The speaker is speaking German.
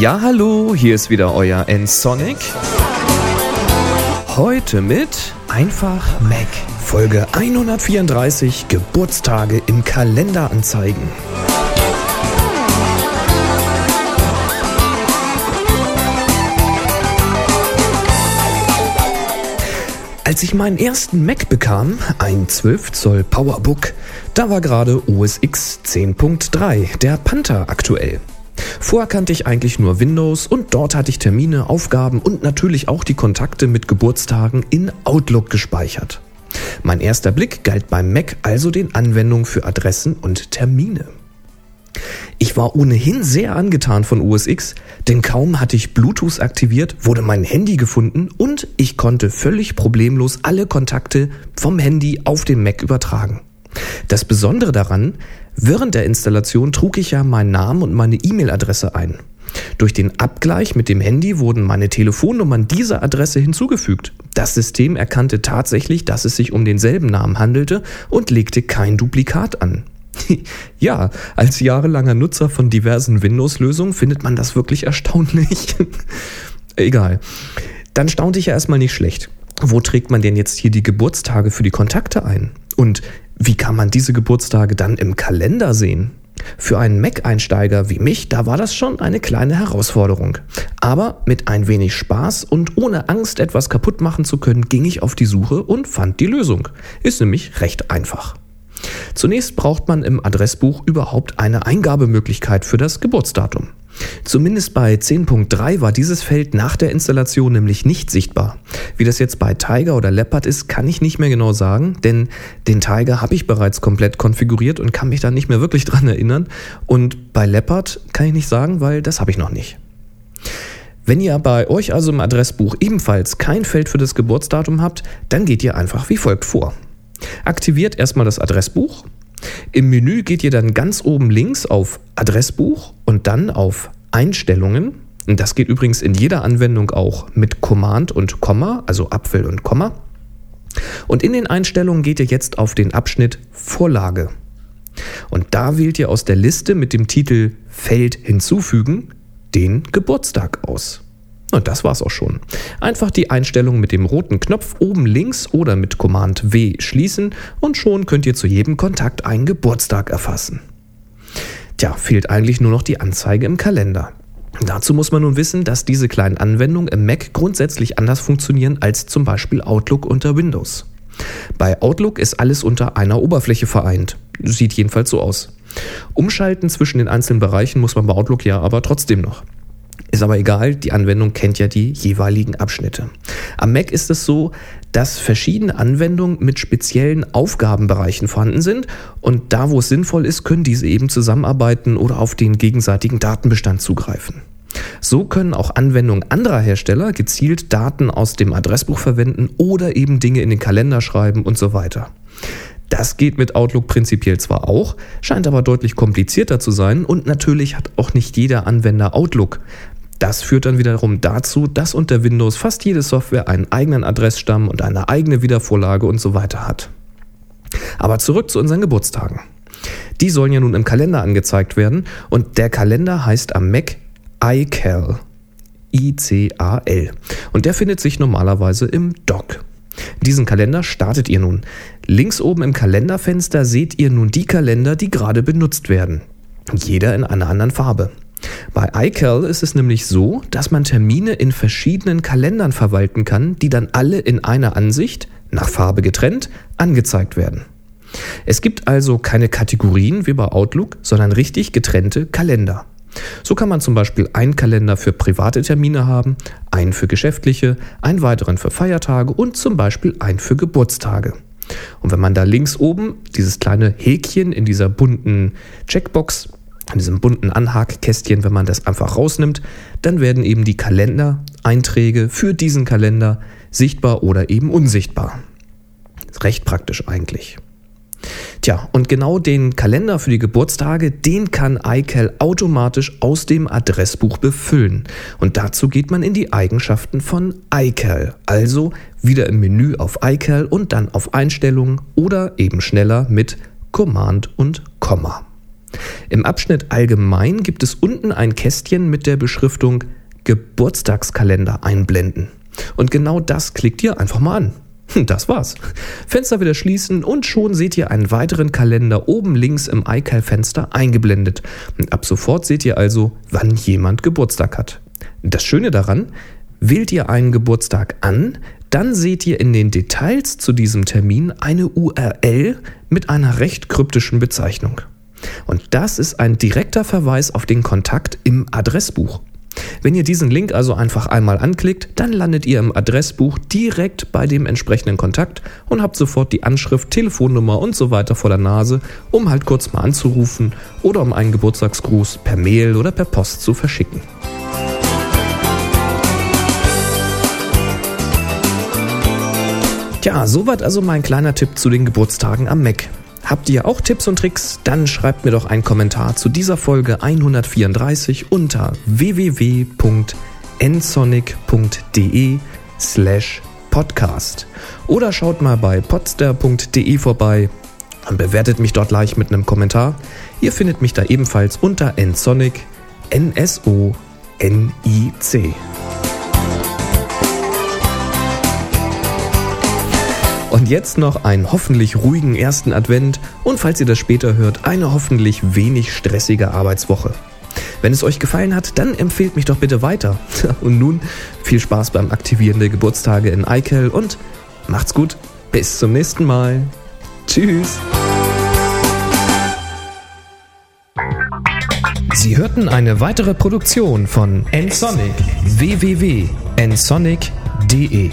Ja, hallo, hier ist wieder euer N-Sonic. Heute mit Einfach Mac. Folge 134 Geburtstage im Kalender anzeigen. Als ich meinen ersten Mac bekam, ein 12 Zoll Powerbook, da war gerade OS X 10.3, der Panther, aktuell. Vorher kannte ich eigentlich nur Windows und dort hatte ich Termine, Aufgaben und natürlich auch die Kontakte mit Geburtstagen in Outlook gespeichert. Mein erster Blick galt beim Mac also den Anwendungen für Adressen und Termine. Ich war ohnehin sehr angetan von OS X, denn kaum hatte ich Bluetooth aktiviert, wurde mein Handy gefunden und ich konnte völlig problemlos alle Kontakte vom Handy auf den Mac übertragen. Das Besondere daran, während der Installation trug ich ja meinen Namen und meine E-Mail-Adresse ein. Durch den Abgleich mit dem Handy wurden meine Telefonnummern dieser Adresse hinzugefügt. Das System erkannte tatsächlich, dass es sich um denselben Namen handelte und legte kein Duplikat an. Ja, als jahrelanger Nutzer von diversen Windows-Lösungen findet man das wirklich erstaunlich. Egal. Dann staunte ich ja erstmal nicht schlecht. Wo trägt man denn jetzt hier die Geburtstage für die Kontakte ein? Und wie kann man diese Geburtstage dann im Kalender sehen? Für einen Mac-Einsteiger wie mich, da war das schon eine kleine Herausforderung. Aber mit ein wenig Spaß und ohne Angst, etwas kaputt machen zu können, ging ich auf die Suche und fand die Lösung. Ist nämlich recht einfach. Zunächst braucht man im Adressbuch überhaupt eine Eingabemöglichkeit für das Geburtsdatum. Zumindest bei 10.3 war dieses Feld nach der Installation nämlich nicht sichtbar. Wie das jetzt bei Tiger oder Leopard ist, kann ich nicht mehr genau sagen, denn den Tiger habe ich bereits komplett konfiguriert und kann mich da nicht mehr wirklich dran erinnern. Und bei Leopard kann ich nicht sagen, weil das habe ich noch nicht. Wenn ihr bei euch also im Adressbuch ebenfalls kein Feld für das Geburtsdatum habt, dann geht ihr einfach wie folgt vor. Aktiviert erstmal das Adressbuch. Im Menü geht ihr dann ganz oben links auf Adressbuch und dann auf Einstellungen. Und das geht übrigens in jeder Anwendung auch mit Command und Komma, also Apfel und Komma. Und in den Einstellungen geht ihr jetzt auf den Abschnitt Vorlage. Und da wählt ihr aus der Liste mit dem Titel Feld hinzufügen den Geburtstag aus. Und das war's auch schon. Einfach die Einstellung mit dem roten Knopf oben links oder mit Command W schließen und schon könnt ihr zu jedem Kontakt einen Geburtstag erfassen. Tja, fehlt eigentlich nur noch die Anzeige im Kalender. Dazu muss man nun wissen, dass diese kleinen Anwendungen im Mac grundsätzlich anders funktionieren als zum Beispiel Outlook unter Windows. Bei Outlook ist alles unter einer Oberfläche vereint. Sieht jedenfalls so aus. Umschalten zwischen den einzelnen Bereichen muss man bei Outlook ja aber trotzdem noch. Ist aber egal, die Anwendung kennt ja die jeweiligen Abschnitte. Am Mac ist es so, dass verschiedene Anwendungen mit speziellen Aufgabenbereichen vorhanden sind und da, wo es sinnvoll ist, können diese eben zusammenarbeiten oder auf den gegenseitigen Datenbestand zugreifen. So können auch Anwendungen anderer Hersteller gezielt Daten aus dem Adressbuch verwenden oder eben Dinge in den Kalender schreiben und so weiter. Das geht mit Outlook prinzipiell zwar auch, scheint aber deutlich komplizierter zu sein und natürlich hat auch nicht jeder Anwender Outlook. Das führt dann wiederum dazu, dass unter Windows fast jede Software einen eigenen Adressstamm und eine eigene Wiedervorlage und so weiter hat. Aber zurück zu unseren Geburtstagen. Die sollen ja nun im Kalender angezeigt werden und der Kalender heißt am Mac iCal. I-C-A-L. Und der findet sich normalerweise im Dock. Diesen Kalender startet ihr nun. Links oben im Kalenderfenster seht ihr nun die Kalender, die gerade benutzt werden. Jeder in einer anderen Farbe. Bei iCal ist es nämlich so, dass man Termine in verschiedenen Kalendern verwalten kann, die dann alle in einer Ansicht, nach Farbe getrennt, angezeigt werden. Es gibt also keine Kategorien wie bei Outlook, sondern richtig getrennte Kalender. So kann man zum Beispiel einen Kalender für private Termine haben, einen für geschäftliche, einen weiteren für Feiertage und zum Beispiel einen für Geburtstage. Und wenn man da links oben dieses kleine Häkchen in dieser bunten Checkbox an diesem bunten Anhakkästchen, wenn man das einfach rausnimmt, dann werden eben die Kalendereinträge für diesen Kalender sichtbar oder eben unsichtbar. Recht praktisch eigentlich. Tja, und genau den Kalender für die Geburtstage, den kann iCal automatisch aus dem Adressbuch befüllen. Und dazu geht man in die Eigenschaften von iCal. Also wieder im Menü auf iCal und dann auf Einstellungen oder eben schneller mit Command und Komma. Im Abschnitt Allgemein gibt es unten ein Kästchen mit der Beschriftung Geburtstagskalender einblenden. Und genau das klickt ihr einfach mal an. Das war's. Fenster wieder schließen und schon seht ihr einen weiteren Kalender oben links im iCal-Fenster eingeblendet. Ab sofort seht ihr also, wann jemand Geburtstag hat. Das Schöne daran, wählt ihr einen Geburtstag an, dann seht ihr in den Details zu diesem Termin eine URL mit einer recht kryptischen Bezeichnung. Und das ist ein direkter Verweis auf den Kontakt im Adressbuch. Wenn ihr diesen Link also einfach einmal anklickt, dann landet ihr im Adressbuch direkt bei dem entsprechenden Kontakt und habt sofort die Anschrift, Telefonnummer und so weiter vor der Nase, um halt kurz mal anzurufen oder um einen Geburtstagsgruß per Mail oder per Post zu verschicken. Tja, soweit also mein kleiner Tipp zu den Geburtstagen am Mac. Habt ihr auch Tipps und Tricks? Dann schreibt mir doch einen Kommentar zu dieser Folge 134 unter www.nsonic.de slash podcast. Oder schaut mal bei podster.de vorbei und bewertet mich dort gleich mit einem Kommentar. Ihr findet mich da ebenfalls unter nsonic, N-S-O-N-I-C. Und jetzt noch einen hoffentlich ruhigen ersten Advent und falls ihr das später hört, eine hoffentlich wenig stressige Arbeitswoche. Wenn es euch gefallen hat, dann empfehlt mich doch bitte weiter. Und nun viel Spaß beim Aktivieren der Geburtstage in iCal und macht's gut. Bis zum nächsten Mal. Tschüss. Sie hörten eine weitere Produktion von nsonic www.nsonic.de